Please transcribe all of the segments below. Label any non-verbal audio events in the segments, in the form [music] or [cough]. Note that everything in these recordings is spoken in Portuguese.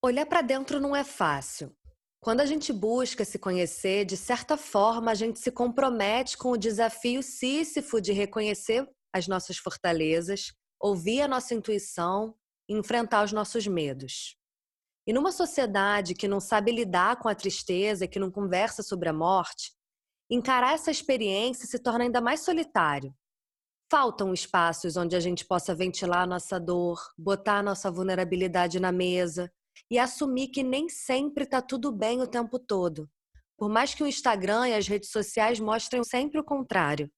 Olhar para dentro não é fácil. Quando a gente busca se conhecer, de certa forma, a gente se compromete com o desafio sísifo de reconhecer as nossas fortalezas, ouvir a nossa intuição e enfrentar os nossos medos. E numa sociedade que não sabe lidar com a tristeza, que não conversa sobre a morte, encarar essa experiência se torna ainda mais solitário. Faltam espaços onde a gente possa ventilar a nossa dor, botar a nossa vulnerabilidade na mesa e assumir que nem sempre está tudo bem o tempo todo. Por mais que o Instagram e as redes sociais mostrem sempre o contrário.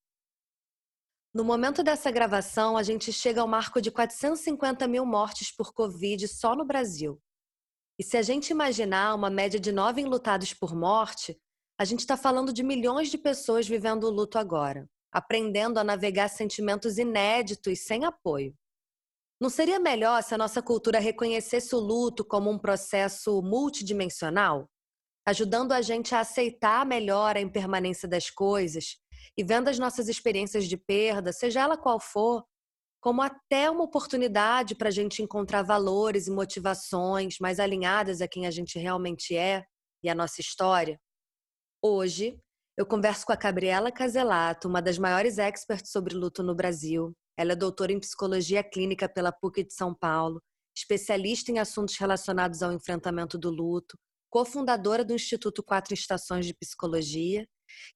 No momento dessa gravação, a gente chega ao marco de 450 mil mortes por Covid só no Brasil. E se a gente imaginar uma média de nove enlutados por morte, a gente está falando de milhões de pessoas vivendo o luto agora, aprendendo a navegar sentimentos inéditos sem apoio. Não seria melhor se a nossa cultura reconhecesse o luto como um processo multidimensional, ajudando a gente a aceitar melhor a impermanência das coisas e vendo as nossas experiências de perda, seja ela qual for, como até uma oportunidade para a gente encontrar valores e motivações mais alinhadas a quem a gente realmente é e a nossa história? Hoje, eu converso com a Gabriela Caselato, uma das maiores experts sobre luto no Brasil, ela é doutora em psicologia clínica pela PUC de São Paulo, especialista em assuntos relacionados ao enfrentamento do luto, cofundadora do Instituto Quatro Estações de Psicologia,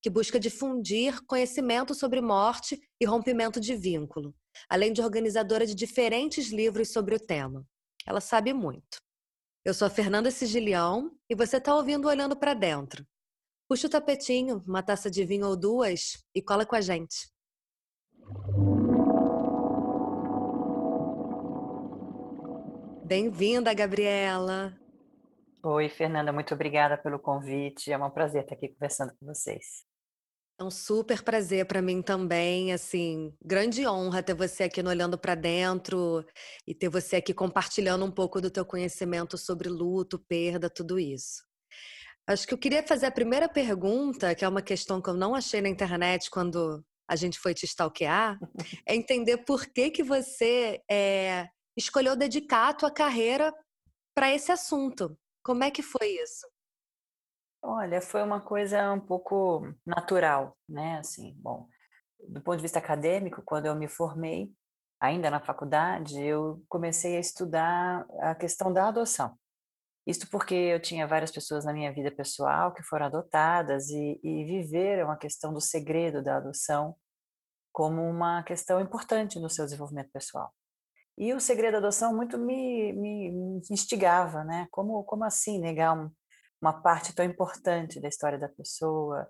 que busca difundir conhecimento sobre morte e rompimento de vínculo, além de organizadora de diferentes livros sobre o tema. Ela sabe muito. Eu sou a Fernanda Sigilião e você está ouvindo Olhando para Dentro. Puxa o tapetinho, uma taça de vinho ou duas e cola com a gente. Bem-vinda, Gabriela. Oi, Fernanda, muito obrigada pelo convite. É um prazer estar aqui conversando com vocês. É um super prazer para mim também, assim, grande honra ter você aqui no Olhando para Dentro e ter você aqui compartilhando um pouco do teu conhecimento sobre luto, perda, tudo isso. Acho que eu queria fazer a primeira pergunta, que é uma questão que eu não achei na internet quando a gente foi te stalkear, [laughs] é entender por que que você é, escolheu dedicar a tua carreira para esse assunto. Como é que foi isso? Olha, foi uma coisa um pouco natural, né? Assim, bom, do ponto de vista acadêmico, quando eu me formei, ainda na faculdade, eu comecei a estudar a questão da adoção. Isto porque eu tinha várias pessoas na minha vida pessoal que foram adotadas e, e viveram a questão do segredo da adoção como uma questão importante no seu desenvolvimento pessoal. E o segredo da adoção muito me, me, instigava, né? Como, como assim negar um, uma parte tão importante da história da pessoa?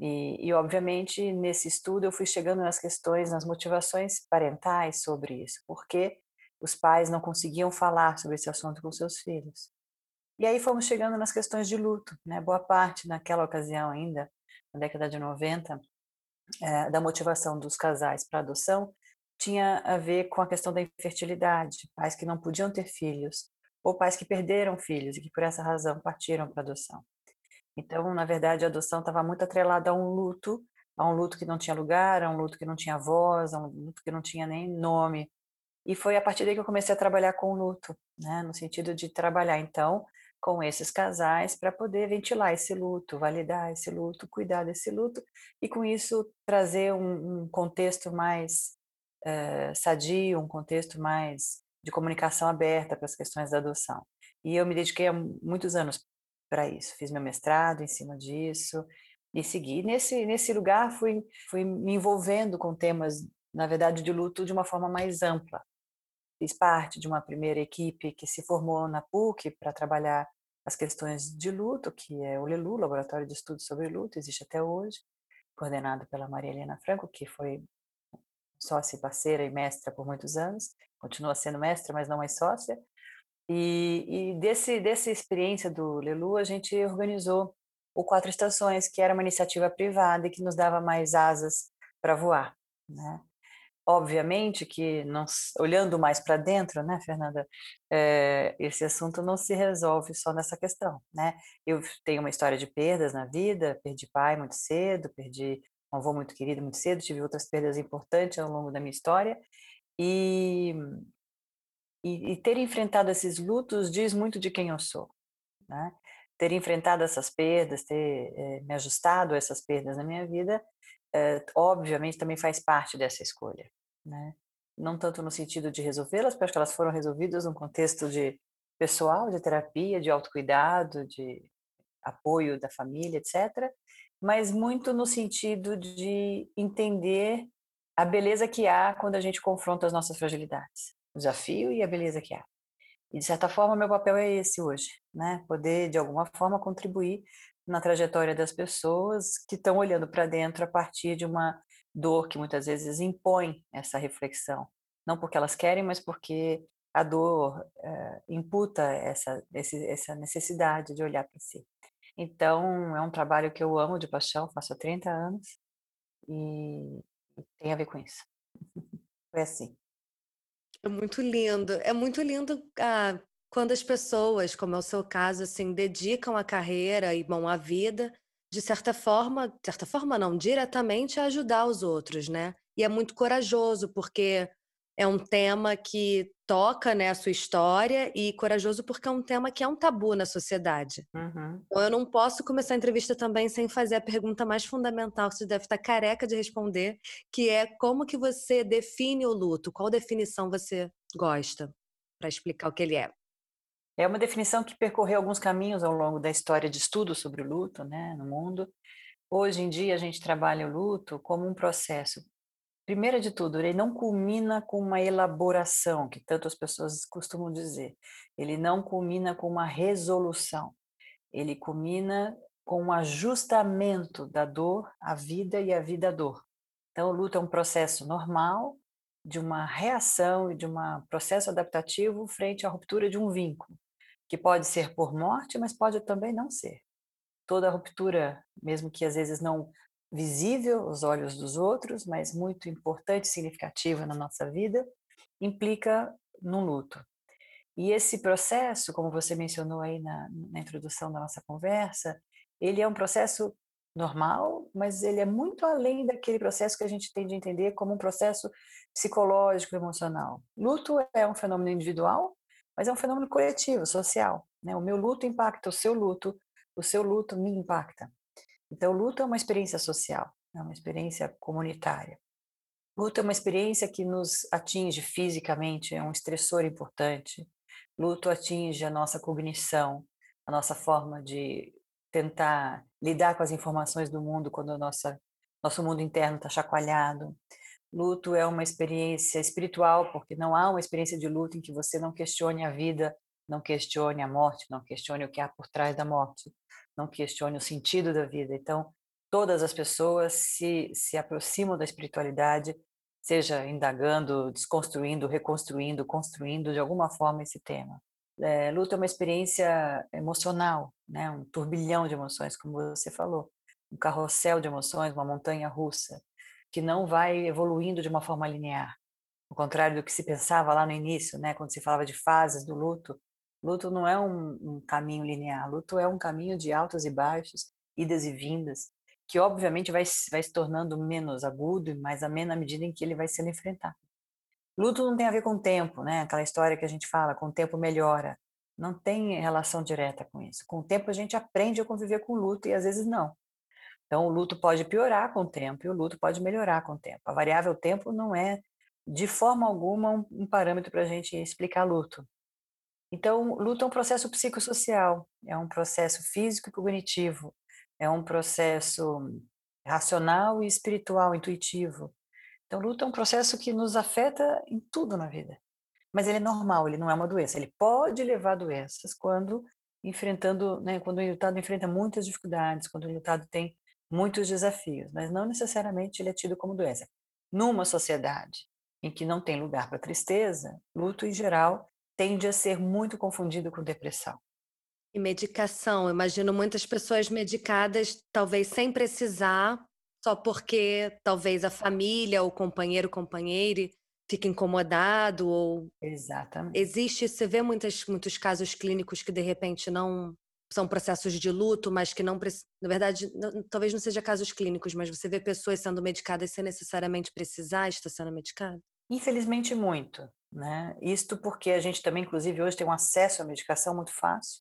E, e, obviamente, nesse estudo eu fui chegando nas questões, nas motivações parentais sobre isso, porque os pais não conseguiam falar sobre esse assunto com seus filhos. E aí fomos chegando nas questões de luto, né? Boa parte, naquela ocasião ainda, na década de 90, é, da motivação dos casais para adoção tinha a ver com a questão da infertilidade, pais que não podiam ter filhos, ou pais que perderam filhos e que por essa razão partiram para adoção. Então, na verdade, a adoção estava muito atrelada a um luto, a um luto que não tinha lugar, a um luto que não tinha voz, a um luto que não tinha nem nome. E foi a partir daí que eu comecei a trabalhar com luto, né, no sentido de trabalhar então com esses casais para poder ventilar esse luto, validar esse luto, cuidar desse luto e com isso trazer um, um contexto mais uh, sadio, um contexto mais de comunicação aberta para as questões da adoção. E eu me dediquei há muitos anos para isso. Fiz meu mestrado em cima disso e segui. Nesse, nesse lugar, fui, fui me envolvendo com temas, na verdade, de luto de uma forma mais ampla. Fiz parte de uma primeira equipe que se formou na PUC para trabalhar as questões de luto, que é o LELU, Laboratório de Estudos sobre Luto, existe até hoje, coordenado pela Maria Helena Franco, que foi sócia parceira e mestra por muitos anos, continua sendo mestra, mas não mais sócia. E, e desse dessa experiência do Lelu, a gente organizou o Quatro Estações, que era uma iniciativa privada e que nos dava mais asas para voar, né? Obviamente que, não, olhando mais para dentro, né, Fernanda, é, esse assunto não se resolve só nessa questão, né? Eu tenho uma história de perdas na vida, perdi pai muito cedo, perdi um avô muito querido muito cedo, tive outras perdas importantes ao longo da minha história, e e, e ter enfrentado esses lutos diz muito de quem eu sou, né? Ter enfrentado essas perdas, ter é, me ajustado a essas perdas na minha vida, é, obviamente também faz parte dessa escolha, né? Não tanto no sentido de resolvê-las, porque acho que elas foram resolvidas num contexto de pessoal, de terapia, de autocuidado, de apoio da família, etc. Mas muito no sentido de entender a beleza que há quando a gente confronta as nossas fragilidades, o desafio e a beleza que há. E de certa forma meu papel é esse hoje, né? Poder de alguma forma contribuir na trajetória das pessoas que estão olhando para dentro a partir de uma dor que muitas vezes impõe essa reflexão, não porque elas querem, mas porque a dor é, imputa essa, esse, essa necessidade de olhar para si. Então, é um trabalho que eu amo de paixão, faço há 30 anos e tem a ver com isso. Foi assim. É muito lindo. É muito lindo ah, quando as pessoas, como é o seu caso, assim, dedicam a carreira e bom a vida, de certa forma, de certa forma não, diretamente a ajudar os outros, né? E é muito corajoso porque é um tema que toca né, a sua história e corajoso porque é um tema que é um tabu na sociedade. Uhum. Então eu não posso começar a entrevista também sem fazer a pergunta mais fundamental que você deve estar careca de responder, que é como que você define o luto? Qual definição você gosta para explicar o que ele é? É uma definição que percorreu alguns caminhos ao longo da história de estudo sobre o luto né, no mundo. Hoje em dia, a gente trabalha o luto como um processo Primeiro de tudo, ele não culmina com uma elaboração, que tantas pessoas costumam dizer. Ele não culmina com uma resolução. Ele culmina com um ajustamento da dor à vida e a vida à dor. Então, o luto é um processo normal de uma reação e de um processo adaptativo frente à ruptura de um vínculo, que pode ser por morte, mas pode também não ser. Toda ruptura, mesmo que às vezes não visível aos olhos dos outros, mas muito importante e significativa na nossa vida, implica num luto. E esse processo, como você mencionou aí na, na introdução da nossa conversa, ele é um processo normal, mas ele é muito além daquele processo que a gente tem de entender como um processo psicológico, emocional. Luto é um fenômeno individual, mas é um fenômeno coletivo, social. Né? O meu luto impacta o seu luto, o seu luto me impacta. Então, luto é uma experiência social, é uma experiência comunitária. Luto é uma experiência que nos atinge fisicamente, é um estressor importante. Luto atinge a nossa cognição, a nossa forma de tentar lidar com as informações do mundo quando nossa, nosso mundo interno está chacoalhado. Luto é uma experiência espiritual, porque não há uma experiência de luto em que você não questione a vida, não questione a morte, não questione o que há por trás da morte não questione o sentido da vida. Então, todas as pessoas se, se aproximam da espiritualidade, seja indagando, desconstruindo, reconstruindo, construindo de alguma forma esse tema. É, luta é uma experiência emocional, né? um turbilhão de emoções, como você falou, um carrossel de emoções, uma montanha russa, que não vai evoluindo de uma forma linear. Ao contrário do que se pensava lá no início, né? quando se falava de fases do luto, Luto não é um, um caminho linear, luto é um caminho de altos e baixos, idas e vindas, que obviamente vai, vai se tornando menos agudo e mais ameno à medida em que ele vai sendo enfrentado. Luto não tem a ver com tempo, né? Aquela história que a gente fala, com o tempo melhora. Não tem relação direta com isso. Com o tempo a gente aprende a conviver com o luto e às vezes não. Então o luto pode piorar com o tempo e o luto pode melhorar com o tempo. A variável tempo não é de forma alguma um, um parâmetro para a gente explicar luto. Então, luta é um processo psicossocial, é um processo físico e cognitivo, é um processo racional e espiritual, intuitivo. Então, luta é um processo que nos afeta em tudo na vida. Mas ele é normal, ele não é uma doença. Ele pode levar doenças quando enfrentando, né, quando o lutado enfrenta muitas dificuldades, quando o lutado tem muitos desafios, mas não necessariamente ele é tido como doença. Numa sociedade em que não tem lugar para tristeza, luto em geral tende a ser muito confundido com depressão. E medicação, imagino muitas pessoas medicadas, talvez sem precisar, só porque talvez a família, o companheiro, companheira fique incomodado ou Exatamente. Existe, você vê muitas, muitos casos clínicos que de repente não são processos de luto, mas que não, na verdade, não, talvez não seja casos clínicos, mas você vê pessoas sendo medicadas sem necessariamente precisar estar sendo medicada? Infelizmente muito. Né? Isto porque a gente também, inclusive, hoje tem um acesso à medicação muito fácil,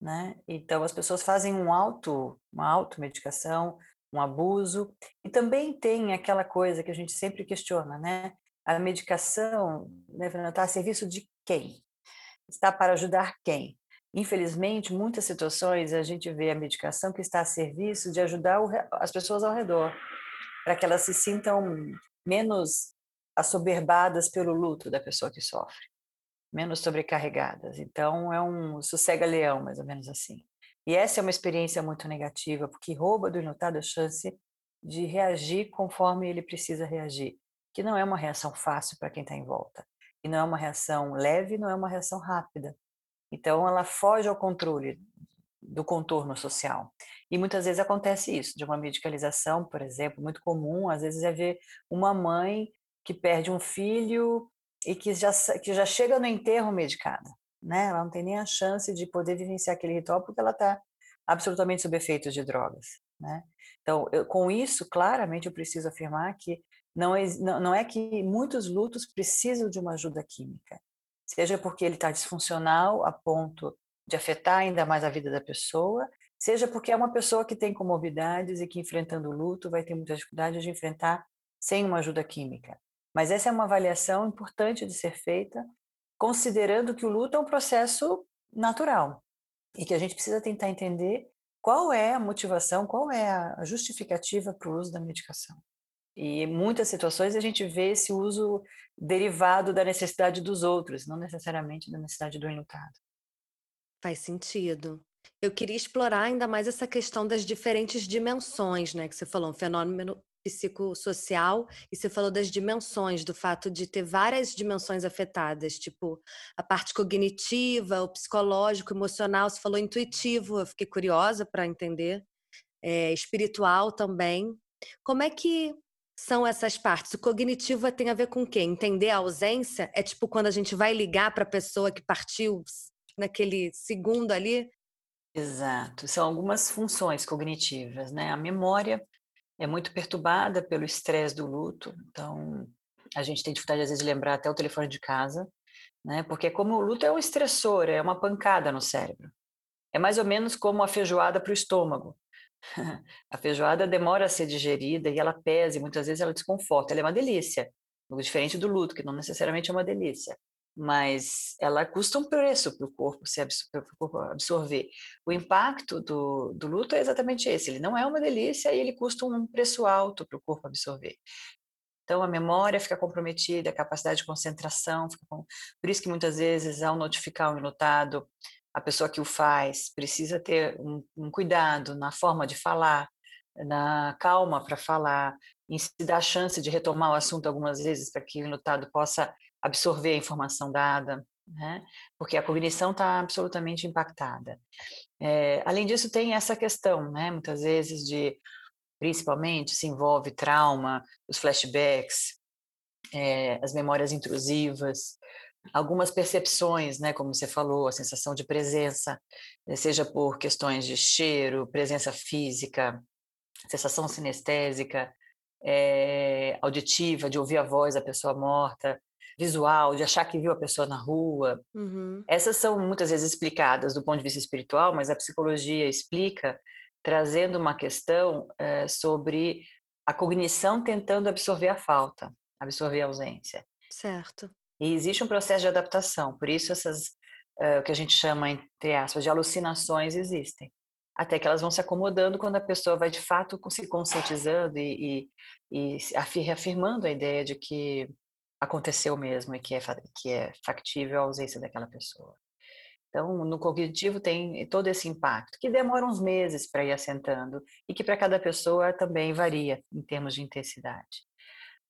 né? Então as pessoas fazem um auto, uma automedicação, um abuso, e também tem aquela coisa que a gente sempre questiona, né? A medicação, né, está a serviço de quem? Está para ajudar quem? Infelizmente, muitas situações a gente vê a medicação que está a serviço de ajudar as pessoas ao redor, para que elas se sintam menos assoberbadas pelo luto da pessoa que sofre, menos sobrecarregadas. Então, é um sossega-leão, mais ou menos assim. E essa é uma experiência muito negativa, porque rouba do enlutado a chance de reagir conforme ele precisa reagir, que não é uma reação fácil para quem está em volta, e não é uma reação leve, não é uma reação rápida. Então, ela foge ao controle do contorno social. E muitas vezes acontece isso, de uma medicalização, por exemplo, muito comum, às vezes é ver uma mãe que perde um filho e que já, que já chega no enterro medicada, né? Ela não tem nem a chance de poder vivenciar aquele ritual porque ela está absolutamente sob efeitos de drogas, né? Então, eu, com isso, claramente eu preciso afirmar que não é, não, é que muitos lutos precisam de uma ajuda química, seja porque ele está disfuncional a ponto de afetar ainda mais a vida da pessoa, seja porque é uma pessoa que tem comorbidades e que enfrentando o luto vai ter muita dificuldade de enfrentar sem uma ajuda química. Mas essa é uma avaliação importante de ser feita, considerando que o luto é um processo natural e que a gente precisa tentar entender qual é a motivação, qual é a justificativa para o uso da medicação. E em muitas situações a gente vê esse uso derivado da necessidade dos outros, não necessariamente da necessidade do enlutado. Faz sentido. Eu queria explorar ainda mais essa questão das diferentes dimensões, né, que você falou, um fenômeno psicossocial, e você falou das dimensões, do fato de ter várias dimensões afetadas, tipo a parte cognitiva, o psicológico, emocional, você falou intuitivo, eu fiquei curiosa para entender, é, espiritual também. Como é que são essas partes? O cognitivo tem a ver com o quê? Entender a ausência? É tipo quando a gente vai ligar para a pessoa que partiu naquele segundo ali? Exato. São algumas funções cognitivas, né? A memória é muito perturbada pelo estresse do luto, então a gente tem dificuldade às vezes de lembrar até o telefone de casa, né? Porque como o luto é um estressor, é uma pancada no cérebro. É mais ou menos como a feijoada para o estômago. [laughs] a feijoada demora a ser digerida e ela pesa e muitas vezes ela desconforta. Ela é uma delícia, diferente do luto, que não necessariamente é uma delícia, mas ela custa um preço para o corpo se absorver. O impacto do, do luto é exatamente esse: ele não é uma delícia e ele custa um preço alto para o corpo absorver. Então, a memória fica comprometida, a capacidade de concentração, com... por isso que muitas vezes, ao notificar o enlutado, a pessoa que o faz precisa ter um, um cuidado na forma de falar, na calma para falar, em se dar a chance de retomar o assunto algumas vezes para que o enlutado possa absorver a informação dada, né? porque a cognição está absolutamente impactada. É, além disso, tem essa questão, né? muitas vezes, de principalmente se envolve trauma, os flashbacks, é, as memórias intrusivas, algumas percepções, né, como você falou, a sensação de presença, eh, seja por questões de cheiro, presença física, sensação sinestésica, é, auditiva, de ouvir a voz da pessoa morta, visual, de achar que viu a pessoa na rua. Uhum. Essas são muitas vezes explicadas do ponto de vista espiritual, mas a psicologia explica trazendo uma questão é, sobre a cognição tentando absorver a falta, absorver a ausência. Certo. E existe um processo de adaptação, por isso essas, uh, o que a gente chama, entre aspas, de alucinações existem. Até que elas vão se acomodando quando a pessoa vai de fato se conscientizando e, e, e reafirmando a ideia de que aconteceu mesmo e que é, que é factível a ausência daquela pessoa. Então, no cognitivo tem todo esse impacto, que demora uns meses para ir assentando e que para cada pessoa também varia em termos de intensidade.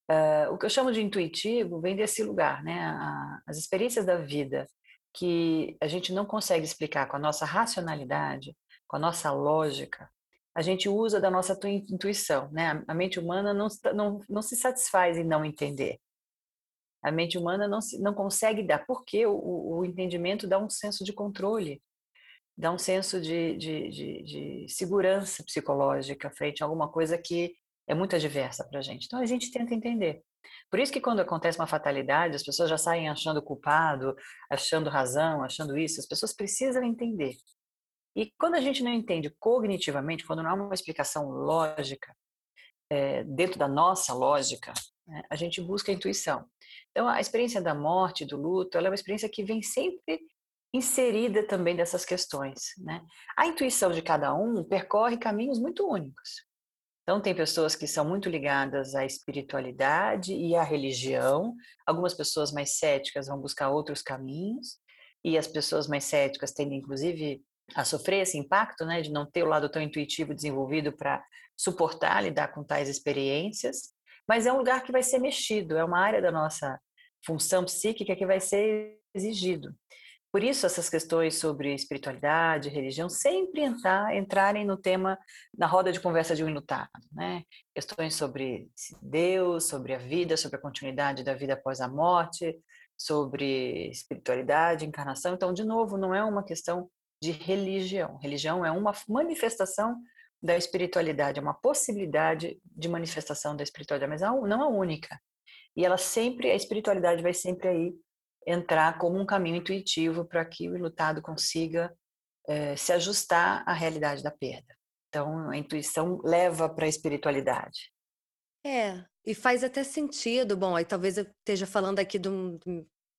Uh, o que eu chamo de intuitivo vem desse lugar, né? A, as experiências da vida que a gente não consegue explicar com a nossa racionalidade, com a nossa lógica, a gente usa da nossa intuição, né? A mente humana não, não, não se satisfaz em não entender. A mente humana não, se, não consegue dar, porque o, o entendimento dá um senso de controle, dá um senso de, de, de, de segurança psicológica frente a alguma coisa que é muito adversa para a gente. Então a gente tenta entender. Por isso que quando acontece uma fatalidade, as pessoas já saem achando culpado, achando razão, achando isso. As pessoas precisam entender. E quando a gente não entende cognitivamente, quando não há uma explicação lógica, é, dentro da nossa lógica, né, a gente busca a intuição. Então, a experiência da morte, do luto, ela é uma experiência que vem sempre inserida também dessas questões. Né? A intuição de cada um percorre caminhos muito únicos. Então, tem pessoas que são muito ligadas à espiritualidade e à religião, algumas pessoas mais céticas vão buscar outros caminhos, e as pessoas mais céticas tendem, inclusive, a sofrer esse impacto, né, de não ter o lado tão intuitivo desenvolvido para suportar, lidar com tais experiências, mas é um lugar que vai ser mexido, é uma área da nossa função psíquica que vai ser exigido. Por isso, essas questões sobre espiritualidade, religião, sempre entrar, entrarem no tema, na roda de conversa de um enlutado. Né? Questões sobre Deus, sobre a vida, sobre a continuidade da vida após a morte, sobre espiritualidade, encarnação. Então, de novo, não é uma questão de religião. Religião é uma manifestação da espiritualidade, é uma possibilidade de manifestação da espiritualidade, mas não a única. E ela sempre, a espiritualidade vai sempre aí entrar como um caminho intuitivo para que o lutado consiga é, se ajustar à realidade da perda. Então, a intuição leva para a espiritualidade. É, e faz até sentido. Bom, aí talvez eu esteja falando aqui de um,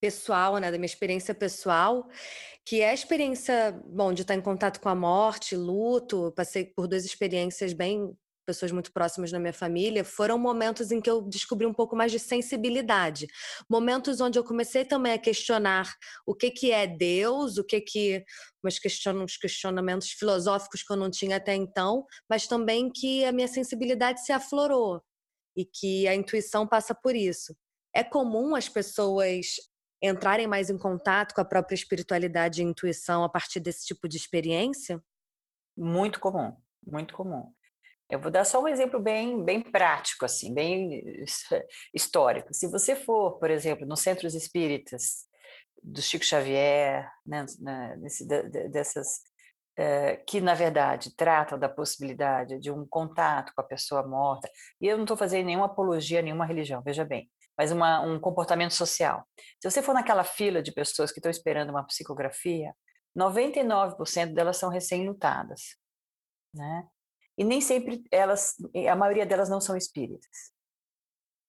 pessoal, né, da minha experiência pessoal, que é a experiência, bom, de estar em contato com a morte, luto, passei por duas experiências bem pessoas muito próximas da minha família, foram momentos em que eu descobri um pouco mais de sensibilidade. Momentos onde eu comecei também a questionar o que, que é Deus, o que que uns, question, uns questionamentos filosóficos que eu não tinha até então, mas também que a minha sensibilidade se aflorou e que a intuição passa por isso. É comum as pessoas entrarem mais em contato com a própria espiritualidade e intuição a partir desse tipo de experiência? Muito comum, muito comum. Eu vou dar só um exemplo bem, bem prático, assim, bem histórico. Se você for, por exemplo, nos centros espíritas do Chico Xavier, né, nesse, dessas é, que na verdade tratam da possibilidade de um contato com a pessoa morta. E eu não estou fazendo nenhuma apologia a nenhuma religião, veja bem, mas uma, um comportamento social. Se você for naquela fila de pessoas que estão esperando uma psicografia, 99% delas são recém-lutadas, né? E nem sempre elas, a maioria delas não são espíritas,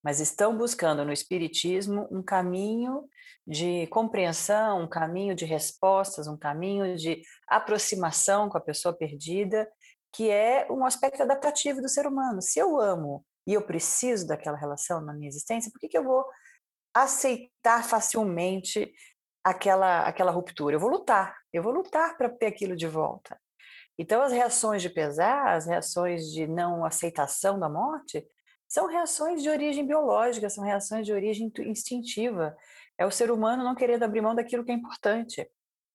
mas estão buscando no espiritismo um caminho de compreensão, um caminho de respostas, um caminho de aproximação com a pessoa perdida, que é um aspecto adaptativo do ser humano. Se eu amo e eu preciso daquela relação na minha existência, por que, que eu vou aceitar facilmente aquela, aquela ruptura? Eu vou lutar, eu vou lutar para ter aquilo de volta. Então, as reações de pesar, as reações de não aceitação da morte, são reações de origem biológica, são reações de origem instintiva. É o ser humano não querendo abrir mão daquilo que é importante.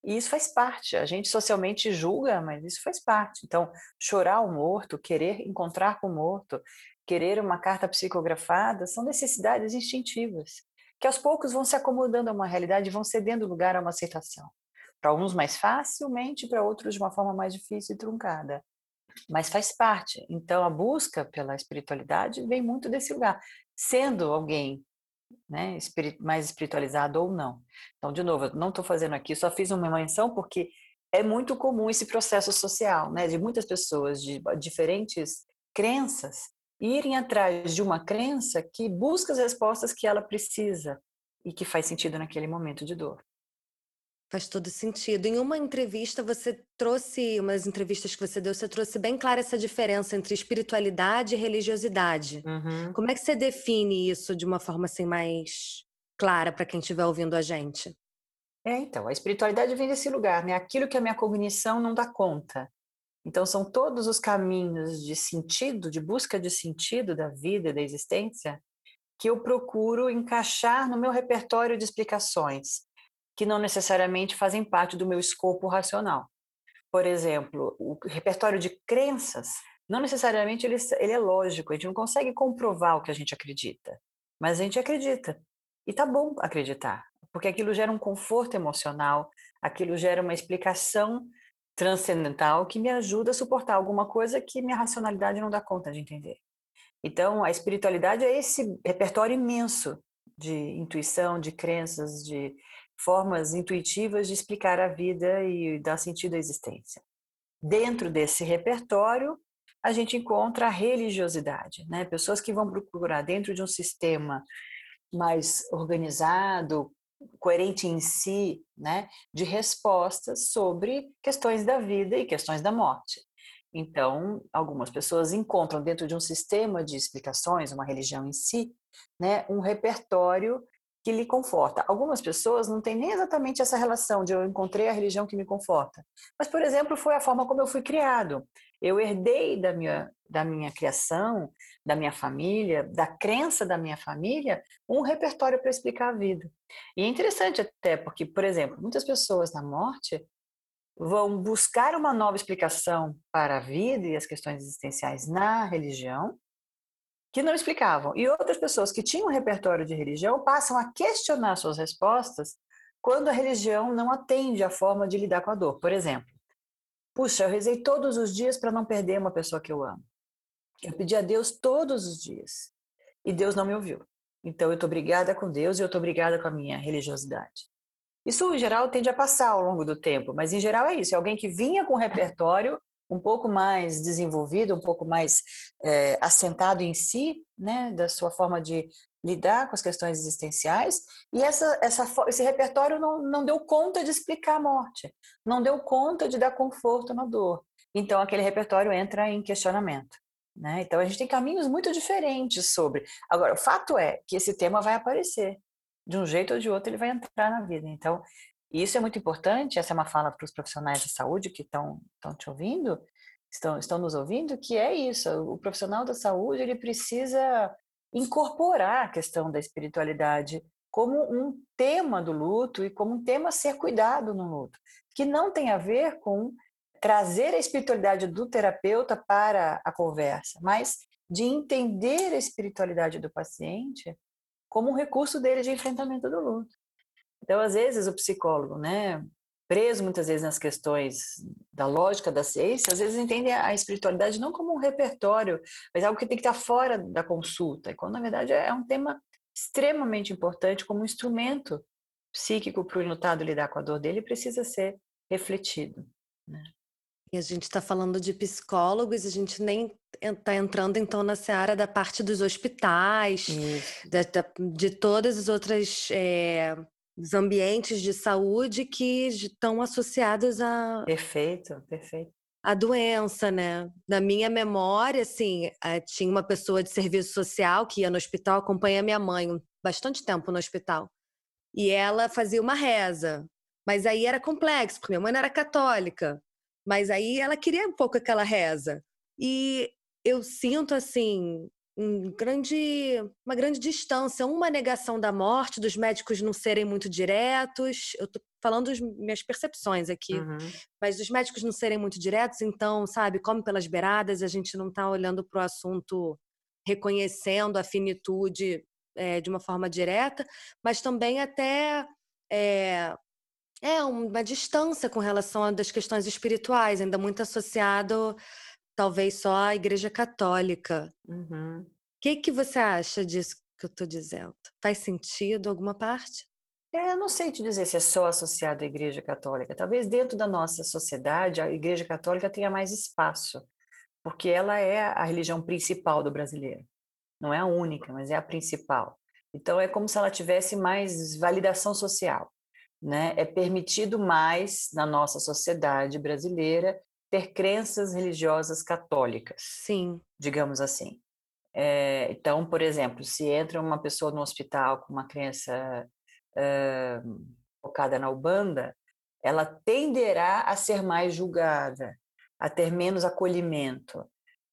E isso faz parte. A gente socialmente julga, mas isso faz parte. Então, chorar o morto, querer encontrar com o morto, querer uma carta psicografada, são necessidades instintivas, que aos poucos vão se acomodando a uma realidade vão cedendo lugar a uma aceitação. Para alguns mais facilmente, para outros de uma forma mais difícil e truncada. Mas faz parte. Então, a busca pela espiritualidade vem muito desse lugar. Sendo alguém né, mais espiritualizado ou não. Então, de novo, eu não estou fazendo aqui, só fiz uma menção porque é muito comum esse processo social, né, de muitas pessoas de diferentes crenças irem atrás de uma crença que busca as respostas que ela precisa e que faz sentido naquele momento de dor. Faz todo sentido. Em uma entrevista, você trouxe, umas entrevistas que você deu, você trouxe bem clara essa diferença entre espiritualidade e religiosidade. Uhum. Como é que você define isso de uma forma assim mais clara para quem estiver ouvindo a gente? É, então, a espiritualidade vem desse lugar, né? Aquilo que a minha cognição não dá conta. Então, são todos os caminhos de sentido, de busca de sentido da vida, da existência, que eu procuro encaixar no meu repertório de explicações que não necessariamente fazem parte do meu escopo racional. Por exemplo, o repertório de crenças, não necessariamente ele, ele é lógico, a gente não consegue comprovar o que a gente acredita, mas a gente acredita. E tá bom acreditar, porque aquilo gera um conforto emocional, aquilo gera uma explicação transcendental que me ajuda a suportar alguma coisa que minha racionalidade não dá conta de entender. Então, a espiritualidade é esse repertório imenso de intuição, de crenças, de formas intuitivas de explicar a vida e dar sentido à existência. Dentro desse repertório, a gente encontra a religiosidade, né? Pessoas que vão procurar dentro de um sistema mais organizado, coerente em si, né, de respostas sobre questões da vida e questões da morte. Então, algumas pessoas encontram dentro de um sistema de explicações, uma religião em si, né, um repertório que lhe conforta. Algumas pessoas não têm nem exatamente essa relação de eu encontrei a religião que me conforta. Mas, por exemplo, foi a forma como eu fui criado. Eu herdei da minha, da minha criação, da minha família, da crença da minha família, um repertório para explicar a vida. E é interessante até porque, por exemplo, muitas pessoas na morte vão buscar uma nova explicação para a vida e as questões existenciais na religião, que não explicavam. E outras pessoas que tinham um repertório de religião passam a questionar suas respostas quando a religião não atende a forma de lidar com a dor. Por exemplo, puxa, eu rezei todos os dias para não perder uma pessoa que eu amo. Eu pedi a Deus todos os dias e Deus não me ouviu. Então eu estou brigada com Deus e eu estou brigada com a minha religiosidade. Isso, em geral, tende a passar ao longo do tempo, mas em geral é isso: é alguém que vinha com um repertório um pouco mais desenvolvido, um pouco mais é, assentado em si, né, da sua forma de lidar com as questões existenciais, e essa, essa, esse repertório não, não deu conta de explicar a morte, não deu conta de dar conforto na dor. Então, aquele repertório entra em questionamento. Né? Então, a gente tem caminhos muito diferentes sobre. Agora, o fato é que esse tema vai aparecer. De um jeito ou de outro, ele vai entrar na vida. Então, isso é muito importante. Essa é uma fala para os profissionais da saúde que estão te ouvindo, estão, estão nos ouvindo, que é isso. O profissional da saúde ele precisa incorporar a questão da espiritualidade como um tema do luto e como um tema a ser cuidado no luto, que não tem a ver com trazer a espiritualidade do terapeuta para a conversa, mas de entender a espiritualidade do paciente como um recurso dele de enfrentamento do luto. Então, às vezes, o psicólogo, né, preso muitas vezes nas questões da lógica da ciência, às vezes entende a espiritualidade não como um repertório, mas algo que tem que estar fora da consulta, quando na verdade é um tema extremamente importante como um instrumento psíquico para o enlutado lidar com a dor dele precisa ser refletido. Né? E a gente está falando de psicólogos, a gente nem está entrando então na seara da parte dos hospitais, da, da, de todas as outras é, os ambientes de saúde que estão associados a perfeito, perfeito a doença, né? Na minha memória, assim, eh, tinha uma pessoa de serviço social que ia no hospital, acompanha minha mãe bastante tempo no hospital. E ela fazia uma reza. Mas aí era complexo, porque minha mãe não era católica. Mas aí ela queria um pouco aquela reza. E eu sinto assim um grande, uma grande distância, uma negação da morte, dos médicos não serem muito diretos. Eu tô falando das minhas percepções aqui, uhum. mas dos médicos não serem muito diretos, então, sabe, come pelas beiradas, a gente não está olhando para o assunto reconhecendo a finitude é, de uma forma direta, mas também até é, é uma distância com relação às questões espirituais, ainda muito associado talvez só à Igreja Católica. O uhum. que, que você acha disso que eu estou dizendo? Faz sentido alguma parte? É, eu não sei te dizer se é só associado à Igreja Católica. Talvez dentro da nossa sociedade a Igreja Católica tenha mais espaço, porque ela é a religião principal do brasileiro. Não é a única, mas é a principal. Então é como se ela tivesse mais validação social né, é permitido mais na nossa sociedade brasileira ter crenças religiosas católicas. Sim. Digamos assim. É, então, por exemplo, se entra uma pessoa no hospital com uma crença uh, focada na Ubanda, ela tenderá a ser mais julgada, a ter menos acolhimento.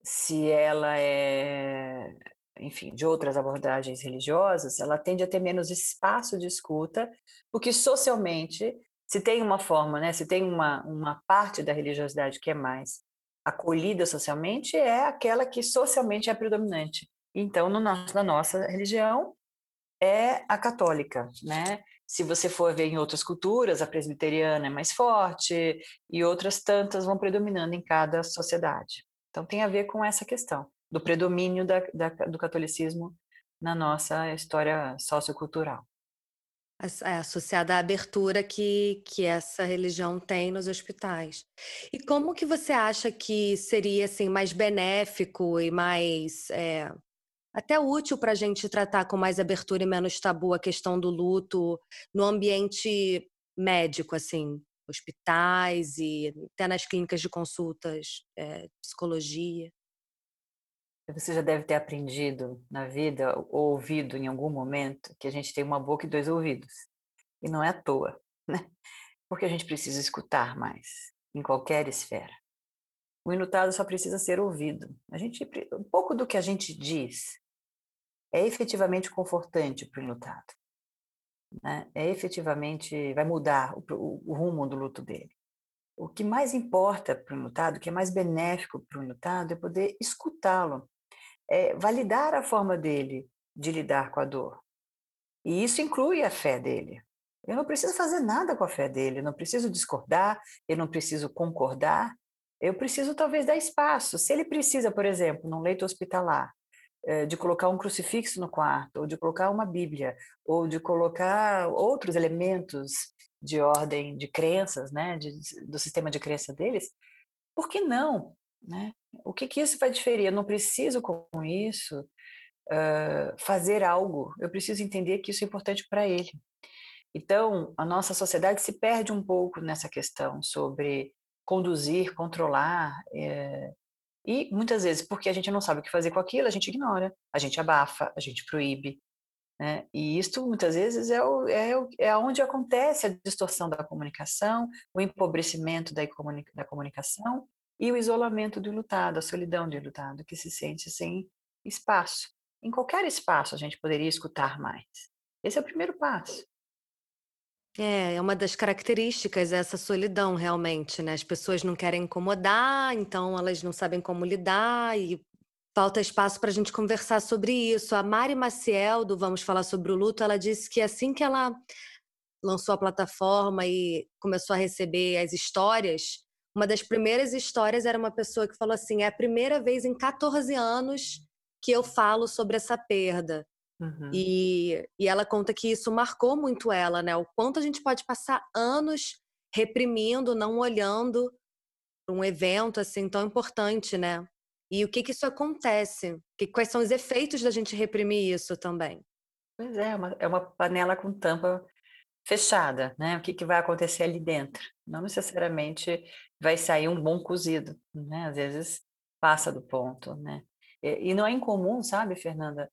Se ela é enfim, de outras abordagens religiosas, ela tende a ter menos espaço de escuta, porque socialmente, se tem uma forma, né, se tem uma, uma parte da religiosidade que é mais acolhida socialmente, é aquela que socialmente é predominante. Então, no nosso, na nossa religião, é a católica, né? Se você for ver em outras culturas, a presbiteriana é mais forte e outras tantas vão predominando em cada sociedade. Então, tem a ver com essa questão do predomínio da, da, do catolicismo na nossa história sociocultural. É, associada à abertura que, que essa religião tem nos hospitais. E como que você acha que seria assim, mais benéfico e mais é, até útil para a gente tratar com mais abertura e menos tabu a questão do luto no ambiente médico, assim, hospitais e até nas clínicas de consultas, é, psicologia? Você já deve ter aprendido na vida ou ouvido em algum momento que a gente tem uma boca e dois ouvidos. E não é à toa, [laughs] né? Porque a gente precisa escutar mais, em qualquer esfera. O inutado só precisa ser ouvido. A gente, um pouco do que a gente diz é efetivamente confortante para o inutado. Né? É efetivamente, vai mudar o, o, o rumo do luto dele. O que mais importa para o inutado, o que é mais benéfico para o inutado, é poder escutá-lo é, validar a forma dele de lidar com a dor. E isso inclui a fé dele. Eu não preciso fazer nada com a fé dele, eu não preciso discordar, eu não preciso concordar, eu preciso talvez dar espaço. Se ele precisa, por exemplo, num leito hospitalar, eh, de colocar um crucifixo no quarto, ou de colocar uma Bíblia, ou de colocar outros elementos de ordem de crenças, né, de, do sistema de crença deles, por que não? Né? O que, que isso vai diferir? Eu não preciso, com isso, uh, fazer algo, eu preciso entender que isso é importante para ele. Então, a nossa sociedade se perde um pouco nessa questão sobre conduzir, controlar, é, e muitas vezes, porque a gente não sabe o que fazer com aquilo, a gente ignora, a gente abafa, a gente proíbe. Né? E isso, muitas vezes, é, o, é, o, é onde acontece a distorção da comunicação, o empobrecimento da, da comunicação e o isolamento do lutado, a solidão do lutado, que se sente sem espaço. Em qualquer espaço a gente poderia escutar mais. Esse é o primeiro passo. É, é uma das características essa solidão realmente, né? As pessoas não querem incomodar, então elas não sabem como lidar e falta espaço para a gente conversar sobre isso. A Mari Maciel, do Vamos Falar Sobre o Luto, ela disse que assim que ela lançou a plataforma e começou a receber as histórias, uma das primeiras histórias era uma pessoa que falou assim: é a primeira vez em 14 anos que eu falo sobre essa perda. Uhum. E, e ela conta que isso marcou muito ela, né? O quanto a gente pode passar anos reprimindo, não olhando para um evento assim tão importante, né? E o que que isso acontece? Que, quais são os efeitos da gente reprimir isso também? Pois é, é uma, é uma panela com tampa fechada, né? O que, que vai acontecer ali dentro? Não necessariamente vai sair um bom cozido, né? Às vezes passa do ponto, né? E, e não é incomum, sabe, Fernanda,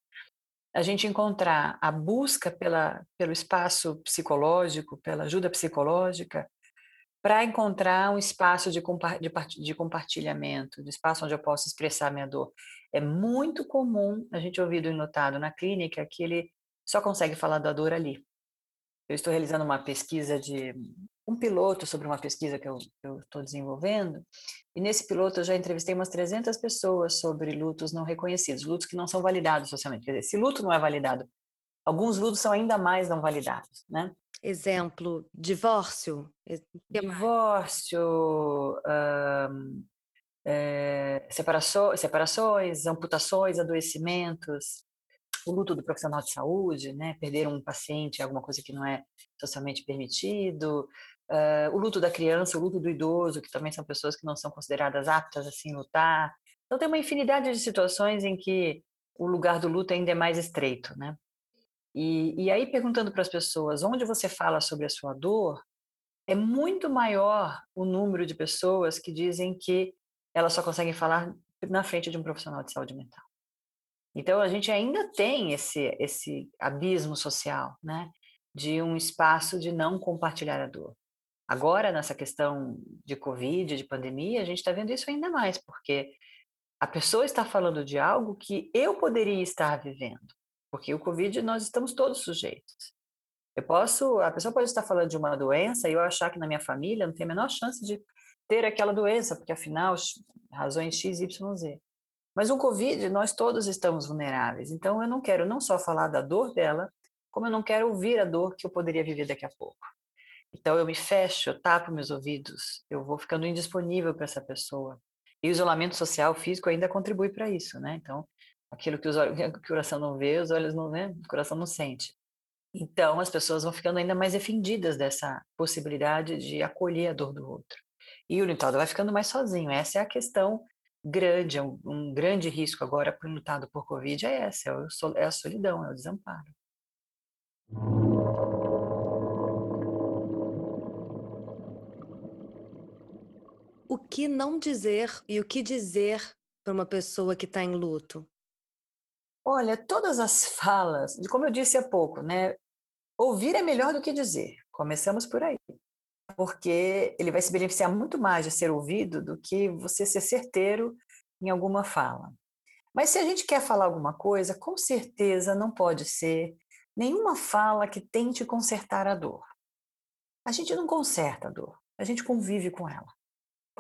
a gente encontrar a busca pela, pelo espaço psicológico, pela ajuda psicológica, para encontrar um espaço de, compa de, de compartilhamento, de espaço onde eu possa expressar minha dor. É muito comum a gente ouvir do notado na clínica que ele só consegue falar da dor ali. Eu estou realizando uma pesquisa de um piloto sobre uma pesquisa que eu estou desenvolvendo, e nesse piloto eu já entrevistei umas 300 pessoas sobre lutos não reconhecidos, lutos que não são validados socialmente. Quer dizer, se luto não é validado, alguns lutos são ainda mais não validados, né? Exemplo, divórcio. Divórcio, é, separações, separações, amputações, adoecimentos, o luto do profissional de saúde, né? Perder um paciente, alguma coisa que não é socialmente permitido, uh, o luto da criança, o luto do idoso, que também são pessoas que não são consideradas aptas assim lutar. Então tem uma infinidade de situações em que o lugar do luto ainda é mais estreito, né? E, e aí perguntando para as pessoas onde você fala sobre a sua dor, é muito maior o número de pessoas que dizem que elas só conseguem falar na frente de um profissional de saúde mental. Então a gente ainda tem esse esse abismo social, né, de um espaço de não compartilhar a dor. Agora nessa questão de covid, de pandemia, a gente está vendo isso ainda mais, porque a pessoa está falando de algo que eu poderia estar vivendo, porque o covid nós estamos todos sujeitos. Eu posso, a pessoa pode estar falando de uma doença e eu achar que na minha família não tem a menor chance de ter aquela doença, porque afinal razões x, y, z. Mas o Covid, nós todos estamos vulneráveis. Então, eu não quero não só falar da dor dela, como eu não quero ouvir a dor que eu poderia viver daqui a pouco. Então, eu me fecho, eu tapo meus ouvidos, eu vou ficando indisponível para essa pessoa. E o isolamento social, físico, ainda contribui para isso, né? Então, aquilo que, os, [laughs] que o coração não vê, os olhos não, né? O coração não sente. Então, as pessoas vão ficando ainda mais defendidas dessa possibilidade de acolher a dor do outro. E o lutado vai ficando mais sozinho. Essa é a questão grande, é um, um grande risco agora para o lutado por Covid é essa, é, é a solidão, é o desamparo. O que não dizer e o que dizer para uma pessoa que está em luto? Olha, todas as falas, de como eu disse há pouco, né? Ouvir é melhor do que dizer. Começamos por aí. Porque ele vai se beneficiar muito mais de ser ouvido do que você ser certeiro em alguma fala. Mas se a gente quer falar alguma coisa, com certeza não pode ser nenhuma fala que tente consertar a dor. A gente não conserta a dor, a gente convive com ela.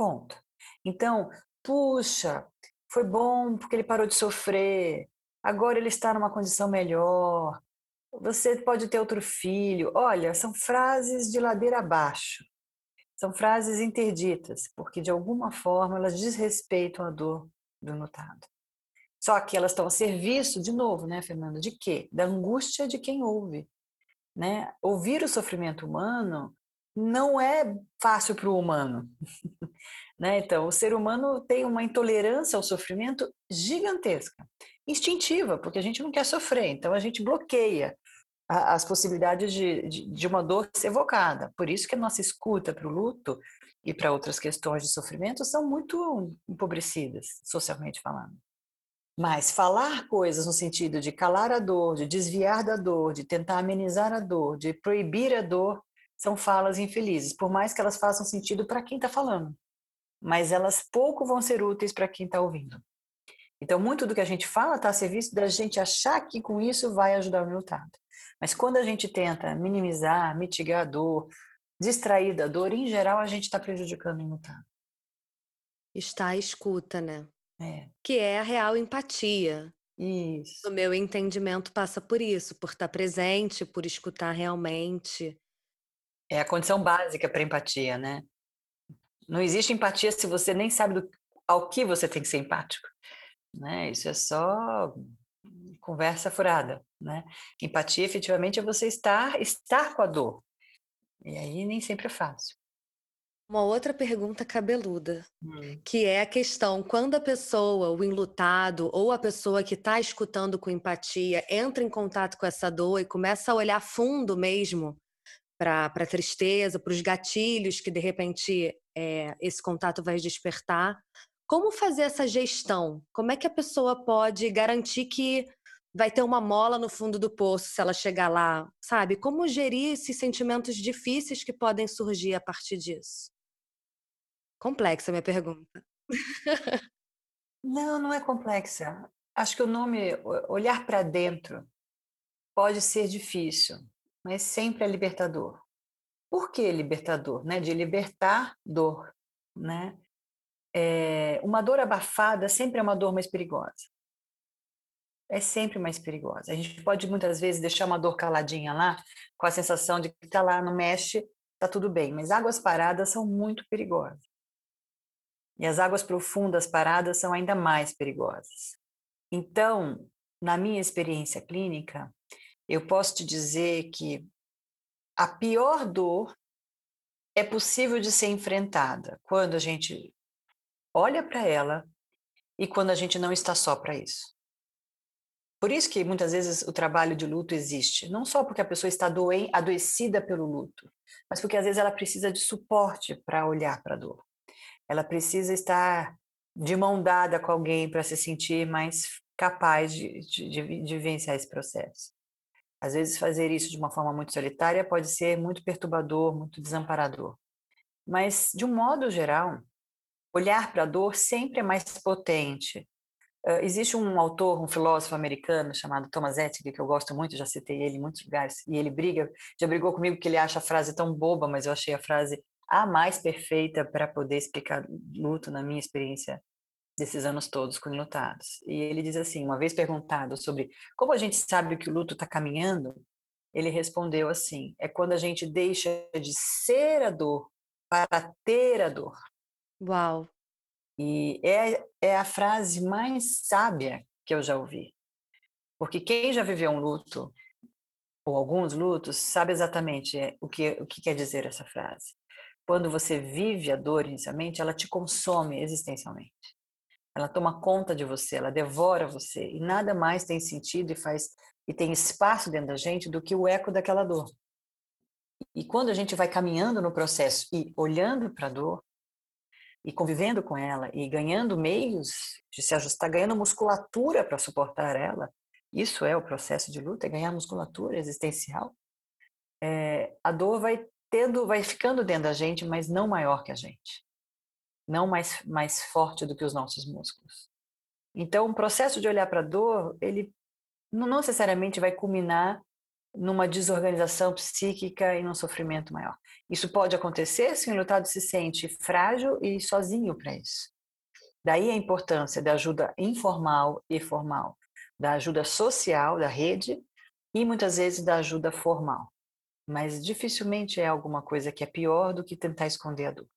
Ponto. Então, puxa, foi bom porque ele parou de sofrer, agora ele está numa condição melhor, você pode ter outro filho. Olha, são frases de ladeira abaixo. São frases interditas, porque de alguma forma elas desrespeitam a dor do notado. Só que elas estão a serviço, de novo, né, Fernanda, de quê? Da angústia de quem ouve. Né? Ouvir o sofrimento humano não é fácil para o humano. né? Então, o ser humano tem uma intolerância ao sofrimento gigantesca, instintiva, porque a gente não quer sofrer, então a gente bloqueia a, as possibilidades de, de, de, uma dor ser evocada. Por isso que a nossa escuta para o luto e para outras questões de sofrimento são muito empobrecidas, socialmente falando. Mas falar coisas no sentido de calar a dor, de desviar da dor, de tentar amenizar a dor, de proibir a dor, são falas infelizes, por mais que elas façam sentido para quem está falando. Mas elas pouco vão ser úteis para quem está ouvindo. Então, muito do que a gente fala está a serviço da gente achar que com isso vai ajudar o resultado. Mas quando a gente tenta minimizar, mitigar a dor, distrair da dor, em geral a gente está prejudicando o resultado. Está a escuta, né? É. Que é a real empatia. Isso. O meu entendimento passa por isso, por estar presente, por escutar realmente. É a condição básica para empatia, né? Não existe empatia se você nem sabe do, ao que você tem que ser empático. Né? Isso é só conversa furada. Né? Empatia, efetivamente, é você estar, estar com a dor. E aí nem sempre é fácil. Uma outra pergunta cabeluda, hum. que é a questão: quando a pessoa, o enlutado, ou a pessoa que está escutando com empatia, entra em contato com essa dor e começa a olhar fundo mesmo para a tristeza, para os gatilhos que de repente é, esse contato vai despertar, como fazer essa gestão? Como é que a pessoa pode garantir que vai ter uma mola no fundo do poço se ela chegar lá, sabe? Como gerir esses sentimentos difíceis que podem surgir a partir disso? Complexa a minha pergunta. [laughs] Não, não é complexa. Acho que o nome olhar para dentro pode ser difícil, mas sempre é libertador. Por que libertador? Né? De libertar dor, né? É, uma dor abafada sempre é uma dor mais perigosa é sempre mais perigosa. A gente pode muitas vezes deixar uma dor caladinha lá, com a sensação de que está lá, não mexe, está tudo bem. Mas águas paradas são muito perigosas. E as águas profundas paradas são ainda mais perigosas. Então, na minha experiência clínica, eu posso te dizer que a pior dor é possível de ser enfrentada quando a gente olha para ela e quando a gente não está só para isso. Por isso que muitas vezes o trabalho de luto existe, não só porque a pessoa está doen adoecida pelo luto, mas porque às vezes ela precisa de suporte para olhar para a dor. Ela precisa estar de mão dada com alguém para se sentir mais capaz de, de, de, vencer esse processo. Às vezes fazer isso de uma forma muito solitária pode ser muito perturbador, muito desamparador. Mas, de um modo geral, olhar para a dor sempre é mais potente Uh, existe um autor, um filósofo americano chamado Thomas Ettinger, que eu gosto muito, já citei ele em muitos lugares, e ele briga, já brigou comigo porque ele acha a frase tão boba, mas eu achei a frase a mais perfeita para poder explicar luto na minha experiência desses anos todos com lutados. E ele diz assim, uma vez perguntado sobre como a gente sabe que o luto está caminhando, ele respondeu assim: é quando a gente deixa de ser a dor para ter a dor. Uau! E é, é a frase mais sábia que eu já ouvi. Porque quem já viveu um luto, ou alguns lutos, sabe exatamente é, o que, o que quer dizer essa frase. Quando você vive a dor inicialmente, ela te consome existencialmente. Ela toma conta de você, ela devora você. E nada mais tem sentido e faz e tem espaço dentro da gente do que o eco daquela dor. E quando a gente vai caminhando no processo e olhando para a dor, e convivendo com ela e ganhando meios de se ajustar, ganhando musculatura para suportar ela, isso é o processo de luta, é ganhar musculatura existencial. É, a dor vai tendo, vai ficando dentro da gente, mas não maior que a gente, não mais mais forte do que os nossos músculos. Então, o processo de olhar para a dor, ele não necessariamente vai culminar numa desorganização psíquica e num sofrimento maior. Isso pode acontecer se o lutado se sente frágil e sozinho para isso. Daí a importância da ajuda informal e formal, da ajuda social, da rede, e muitas vezes da ajuda formal. Mas dificilmente é alguma coisa que é pior do que tentar esconder a dor.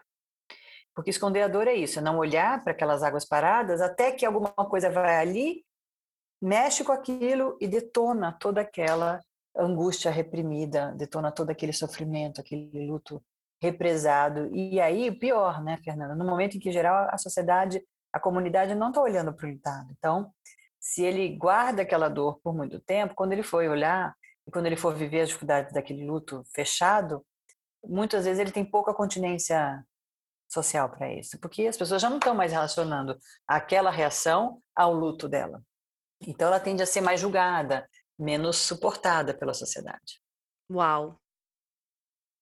Porque esconder a dor é isso, é não olhar para aquelas águas paradas até que alguma coisa vai ali, mexe com aquilo e detona toda aquela angústia reprimida, detona todo aquele sofrimento, aquele luto represado. E aí, pior, né, Fernanda? No momento em que, em geral, a sociedade, a comunidade não está olhando para o lutado. Então, se ele guarda aquela dor por muito tempo, quando ele for olhar e quando ele for viver as dificuldades daquele luto fechado, muitas vezes ele tem pouca continência social para isso, porque as pessoas já não estão mais relacionando aquela reação ao luto dela. Então ela tende a ser mais julgada, menos suportada pela sociedade. Uau.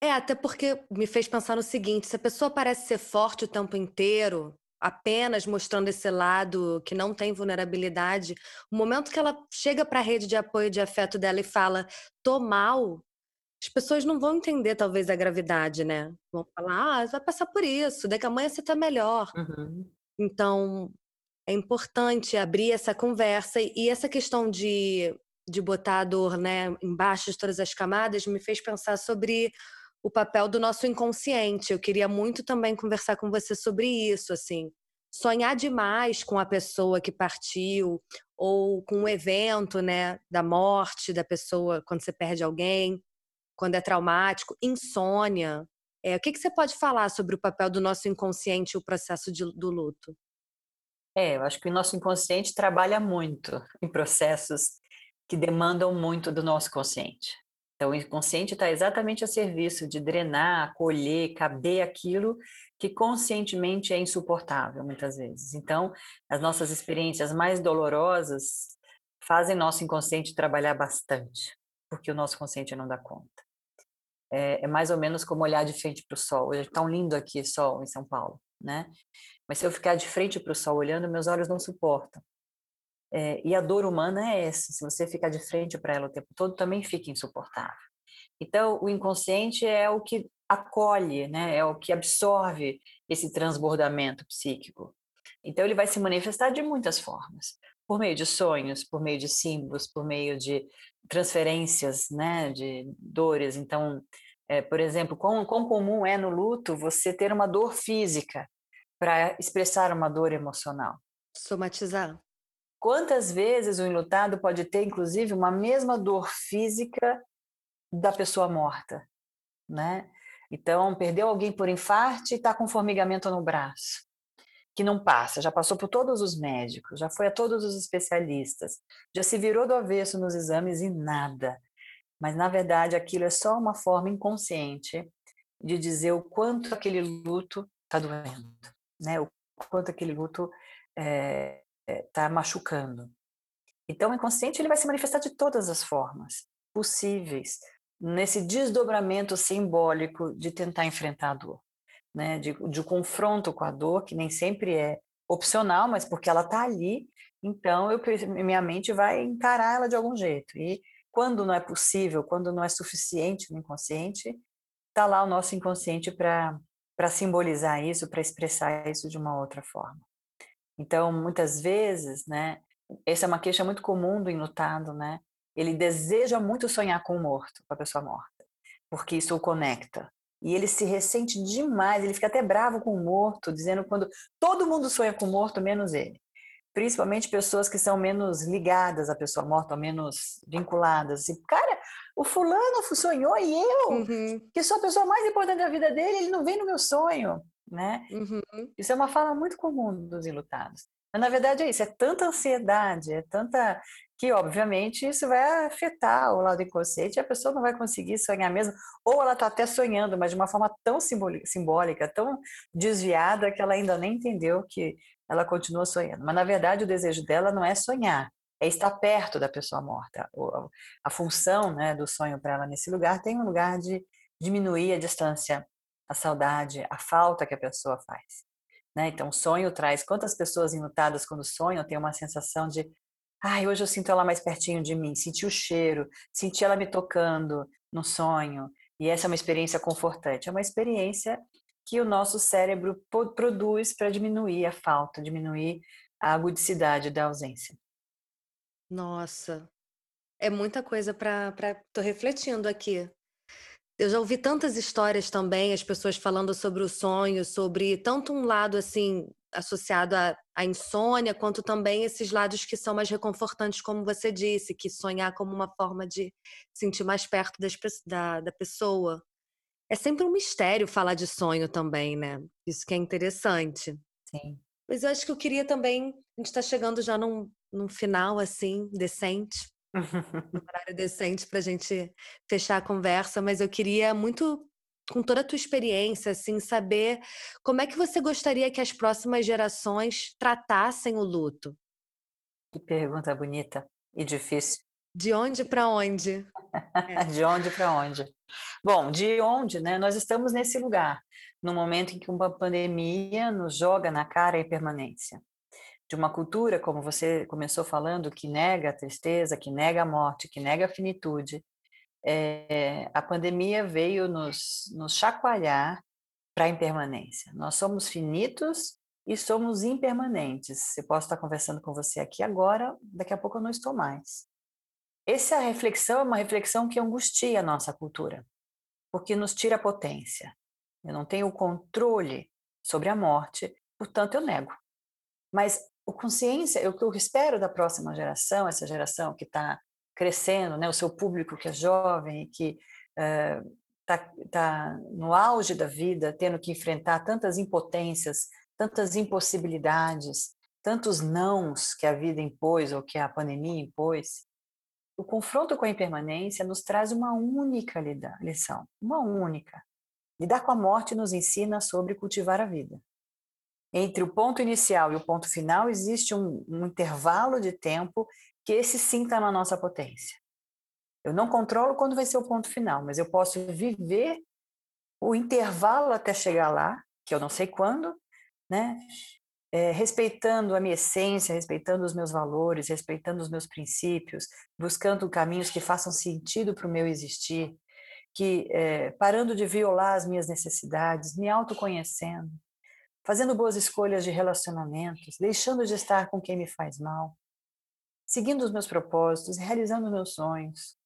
É, até porque me fez pensar no seguinte: se a pessoa parece ser forte o tempo inteiro, apenas mostrando esse lado que não tem vulnerabilidade, o momento que ela chega para a rede de apoio de afeto dela e fala, tô mal, as pessoas não vão entender talvez a gravidade, né? Vão falar, ah, vai passar por isso, daqui a amanhã você tá melhor. Uhum. Então, é importante abrir essa conversa e essa questão de, de botar a dor né, embaixo de todas as camadas me fez pensar sobre o papel do nosso inconsciente. Eu queria muito também conversar com você sobre isso, assim. Sonhar demais com a pessoa que partiu ou com o evento, né, da morte da pessoa quando você perde alguém, quando é traumático, insônia. É, o que, que você pode falar sobre o papel do nosso inconsciente e o processo de, do luto? É, eu acho que o nosso inconsciente trabalha muito em processos que demandam muito do nosso consciente. Então, o inconsciente está exatamente a serviço de drenar, acolher, caber aquilo que conscientemente é insuportável, muitas vezes. Então, as nossas experiências mais dolorosas fazem nosso inconsciente trabalhar bastante, porque o nosso consciente não dá conta. É, é mais ou menos como olhar de frente para o sol. Hoje está um lindo aqui sol em São Paulo, né? Mas se eu ficar de frente para o sol olhando, meus olhos não suportam. É, e a dor humana é essa, se você ficar de frente para ela o tempo todo, também fica insuportável. Então, o inconsciente é o que acolhe, né? é o que absorve esse transbordamento psíquico. Então, ele vai se manifestar de muitas formas, por meio de sonhos, por meio de símbolos, por meio de transferências né? de dores. Então, é, por exemplo, quão, quão comum é no luto você ter uma dor física para expressar uma dor emocional? Somatizar. Quantas vezes o enlutado pode ter, inclusive, uma mesma dor física da pessoa morta, né? Então, perdeu alguém por infarte e está com formigamento no braço, que não passa, já passou por todos os médicos, já foi a todos os especialistas, já se virou do avesso nos exames e nada. Mas, na verdade, aquilo é só uma forma inconsciente de dizer o quanto aquele luto está doendo, né? o quanto aquele luto é, está machucando. Então, o inconsciente ele vai se manifestar de todas as formas possíveis nesse desdobramento simbólico de tentar enfrentar a dor, né? De, de confronto com a dor, que nem sempre é opcional, mas porque ela está ali, então eu, minha mente vai encarar ela de algum jeito. E quando não é possível, quando não é suficiente no inconsciente, está lá o nosso inconsciente para simbolizar isso, para expressar isso de uma outra forma. Então, muitas vezes, né, essa é uma queixa muito comum do enlutado, né? Ele deseja muito sonhar com o morto, com a pessoa morta, porque isso o conecta. E ele se ressente demais, ele fica até bravo com o morto, dizendo quando todo mundo sonha com o morto, menos ele. Principalmente pessoas que são menos ligadas à pessoa morta, ou menos vinculadas. E, cara, o fulano sonhou e eu, uhum. que sou a pessoa mais importante da vida dele, ele não vem no meu sonho, né? Uhum. Isso é uma fala muito comum dos enlutados. Mas na verdade é isso, é tanta ansiedade, é tanta que obviamente isso vai afetar o lado inconsciente, a pessoa não vai conseguir sonhar mesmo, ou ela está até sonhando, mas de uma forma tão simbólica, tão desviada que ela ainda nem entendeu que ela continua sonhando. Mas na verdade o desejo dela não é sonhar, é estar perto da pessoa morta. A função né, do sonho para ela nesse lugar tem um lugar de diminuir a distância, a saudade, a falta que a pessoa faz. Né? Então, o sonho traz. Quantas pessoas enlutadas, quando sonham, têm uma sensação de. Ai, hoje eu sinto ela mais pertinho de mim, senti o cheiro, senti ela me tocando no sonho. E essa é uma experiência confortante. É uma experiência que o nosso cérebro produz para diminuir a falta, diminuir a agudicidade da ausência. Nossa, é muita coisa para. Estou refletindo aqui. Eu já ouvi tantas histórias também, as pessoas falando sobre o sonho, sobre tanto um lado assim associado à, à, insônia, quanto também esses lados que são mais reconfortantes, como você disse, que sonhar como uma forma de sentir mais perto das, da, da pessoa. É sempre um mistério falar de sonho também, né? Isso que é interessante. Sim. Mas eu acho que eu queria também. A gente está chegando já num, num final assim, decente um [laughs] horário decente para a gente fechar a conversa, mas eu queria muito, com toda a tua experiência, assim, saber como é que você gostaria que as próximas gerações tratassem o luto. Que pergunta bonita e difícil. De onde para onde? É. [laughs] de onde para onde? Bom, de onde, né? Nós estamos nesse lugar, no momento em que uma pandemia nos joga na cara a impermanência de uma cultura, como você começou falando, que nega a tristeza, que nega a morte, que nega a finitude, é, a pandemia veio nos, nos chacoalhar para a impermanência. Nós somos finitos e somos impermanentes. Eu posso estar conversando com você aqui agora, daqui a pouco eu não estou mais. Essa reflexão é uma reflexão que angustia a nossa cultura, porque nos tira a potência. Eu não tenho o controle sobre a morte, portanto eu nego. Mas o consciência, o que eu espero da próxima geração, essa geração que está crescendo, né, o seu público que é jovem, que está uh, tá no auge da vida, tendo que enfrentar tantas impotências, tantas impossibilidades, tantos nãos que a vida impôs ou que a pandemia impôs, o confronto com a impermanência nos traz uma única lição, uma única. Lidar com a morte nos ensina sobre cultivar a vida entre o ponto inicial e o ponto final existe um, um intervalo de tempo que esse sim está na nossa potência. Eu não controlo quando vai ser o ponto final, mas eu posso viver o intervalo até chegar lá, que eu não sei quando, né? É, respeitando a minha essência, respeitando os meus valores, respeitando os meus princípios, buscando caminhos que façam sentido para o meu existir, que é, parando de violar as minhas necessidades, me autoconhecendo, fazendo boas escolhas de relacionamentos, deixando de estar com quem me faz mal, seguindo os meus propósitos, realizando meus sonhos.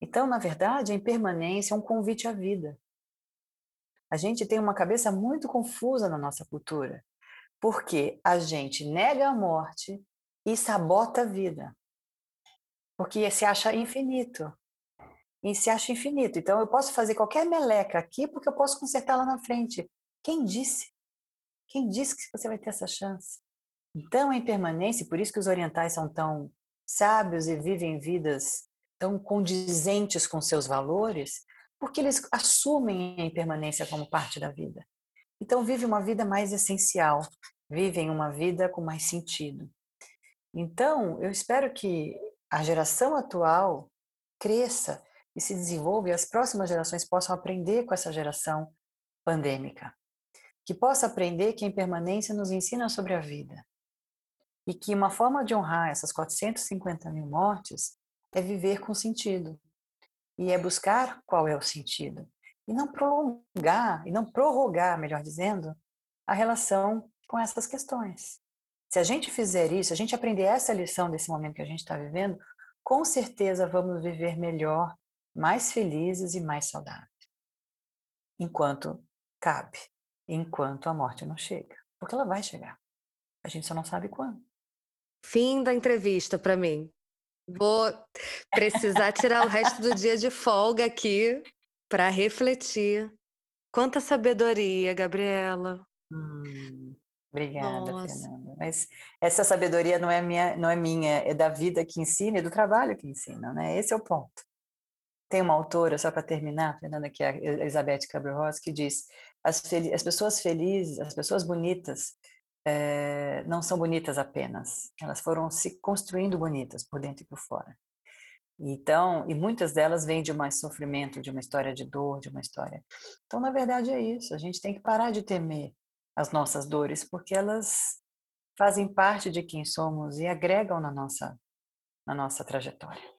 Então, na verdade, a impermanência é um convite à vida. A gente tem uma cabeça muito confusa na nossa cultura, porque a gente nega a morte e sabota a vida. Porque se acha infinito. E se acha infinito. Então, eu posso fazer qualquer meleca aqui porque eu posso consertar lá na frente. Quem disse? Quem disse que você vai ter essa chance? Então, a impermanência, por isso que os orientais são tão sábios e vivem vidas tão condizentes com seus valores, porque eles assumem a impermanência como parte da vida. Então, vivem uma vida mais essencial, vivem uma vida com mais sentido. Então, eu espero que a geração atual cresça e se desenvolva e as próximas gerações possam aprender com essa geração pandêmica que possa aprender que a impermanência nos ensina sobre a vida. E que uma forma de honrar essas 450 mil mortes é viver com sentido. E é buscar qual é o sentido. E não prolongar, e não prorrogar, melhor dizendo, a relação com essas questões. Se a gente fizer isso, a gente aprender essa lição desse momento que a gente está vivendo, com certeza vamos viver melhor, mais felizes e mais saudáveis. enquanto cabe, enquanto a morte não chega, porque ela vai chegar. A gente só não sabe quando. Fim da entrevista para mim. Vou precisar tirar o resto do dia de folga aqui para refletir. Quanta sabedoria, Gabriela. Hum, obrigada, Nossa. Fernanda. Mas essa sabedoria não é minha, não é minha, é da vida que ensina e do trabalho que ensina, né? Esse é o ponto. Tem uma autora, só para terminar, Fernanda, que é a Elizabeth Cabral-Ross, que diz: as, as pessoas felizes, as pessoas bonitas, é, não são bonitas apenas, elas foram se construindo bonitas por dentro e por fora. Então, e muitas delas vêm de um sofrimento, de uma história de dor, de uma história. Então, na verdade, é isso. A gente tem que parar de temer as nossas dores, porque elas fazem parte de quem somos e agregam na nossa, na nossa trajetória.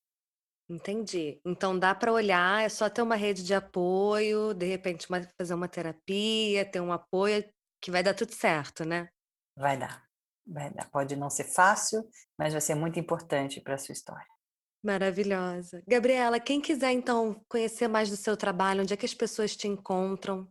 Entendi. Então dá para olhar, é só ter uma rede de apoio, de repente uma, fazer uma terapia, ter um apoio que vai dar tudo certo, né? Vai dar, vai dar. Pode não ser fácil, mas vai ser muito importante para a sua história. Maravilhosa. Gabriela, quem quiser então conhecer mais do seu trabalho, onde é que as pessoas te encontram?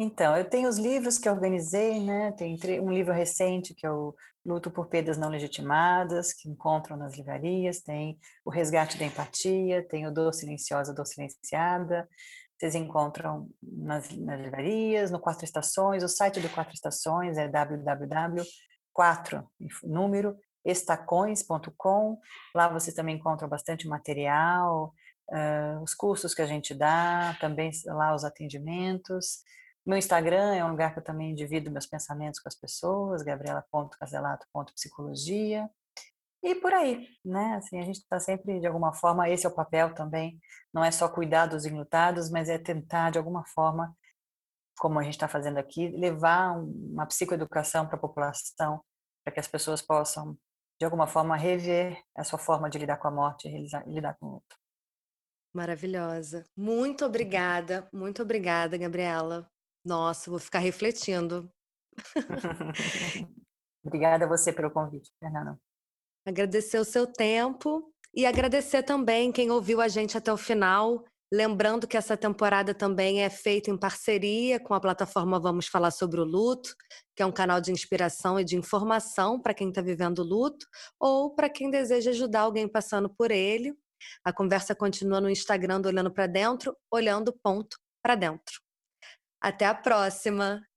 Então, eu tenho os livros que organizei, né? Tem um livro recente que é o Luto por Perdas Não Legitimadas, que encontram nas livrarias, tem o Resgate da Empatia, tem o Dor Silenciosa, Dor Silenciada, vocês encontram nas, nas livrarias, no Quatro Estações, o site do Quatro Estações é www.4, número, estacões.com. Lá você também encontra bastante material, uh, os cursos que a gente dá, também lá os atendimentos. Meu Instagram é um lugar que eu também divido meus pensamentos com as pessoas, gabriela.caselato.psicologia. E por aí, né? Assim, a gente está sempre, de alguma forma, esse é o papel também, não é só cuidar dos enlutados, mas é tentar, de alguma forma, como a gente está fazendo aqui, levar uma psicoeducação para a população, para que as pessoas possam, de alguma forma, rever a sua forma de lidar com a morte e lidar com o luto. Maravilhosa. Muito obrigada, muito obrigada, Gabriela. Nossa, vou ficar refletindo. [laughs] obrigada a você pelo convite, Fernanda agradecer o seu tempo e agradecer também quem ouviu a gente até o final. Lembrando que essa temporada também é feita em parceria com a plataforma Vamos Falar sobre o Luto, que é um canal de inspiração e de informação para quem está vivendo luto ou para quem deseja ajudar alguém passando por ele. A conversa continua no Instagram do Olhando para Dentro, olhando ponto para dentro. Até a próxima!